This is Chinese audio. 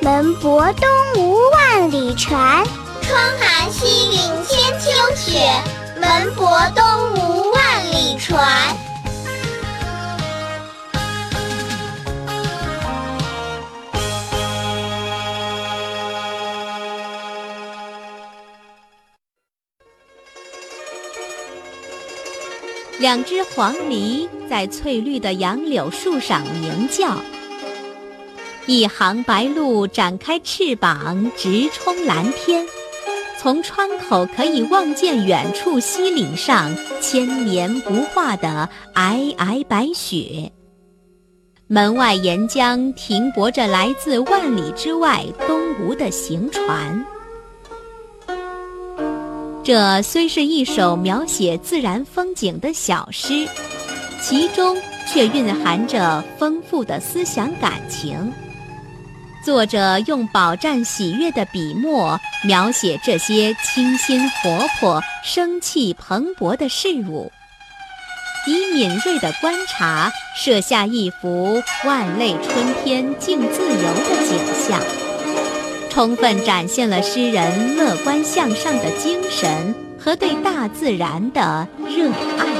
门泊东吴万里船。窗含西岭千秋雪，门泊东吴万里船。两只黄鹂在翠绿的杨柳树上鸣叫，一行白鹭展开翅膀直冲蓝天。从窗口可以望见远处西岭上千年不化的皑皑白雪。门外沿江停泊着来自万里之外东吴的行船。这虽是一首描写自然风景的小诗，其中却蕴含着丰富的思想感情。作者用饱蘸喜悦的笔墨描写这些清新活泼、生气蓬勃的事物，以敏锐的观察设下一幅万类春天竞自由的景象，充分展现了诗人乐观向上的精神和对大自然的热爱。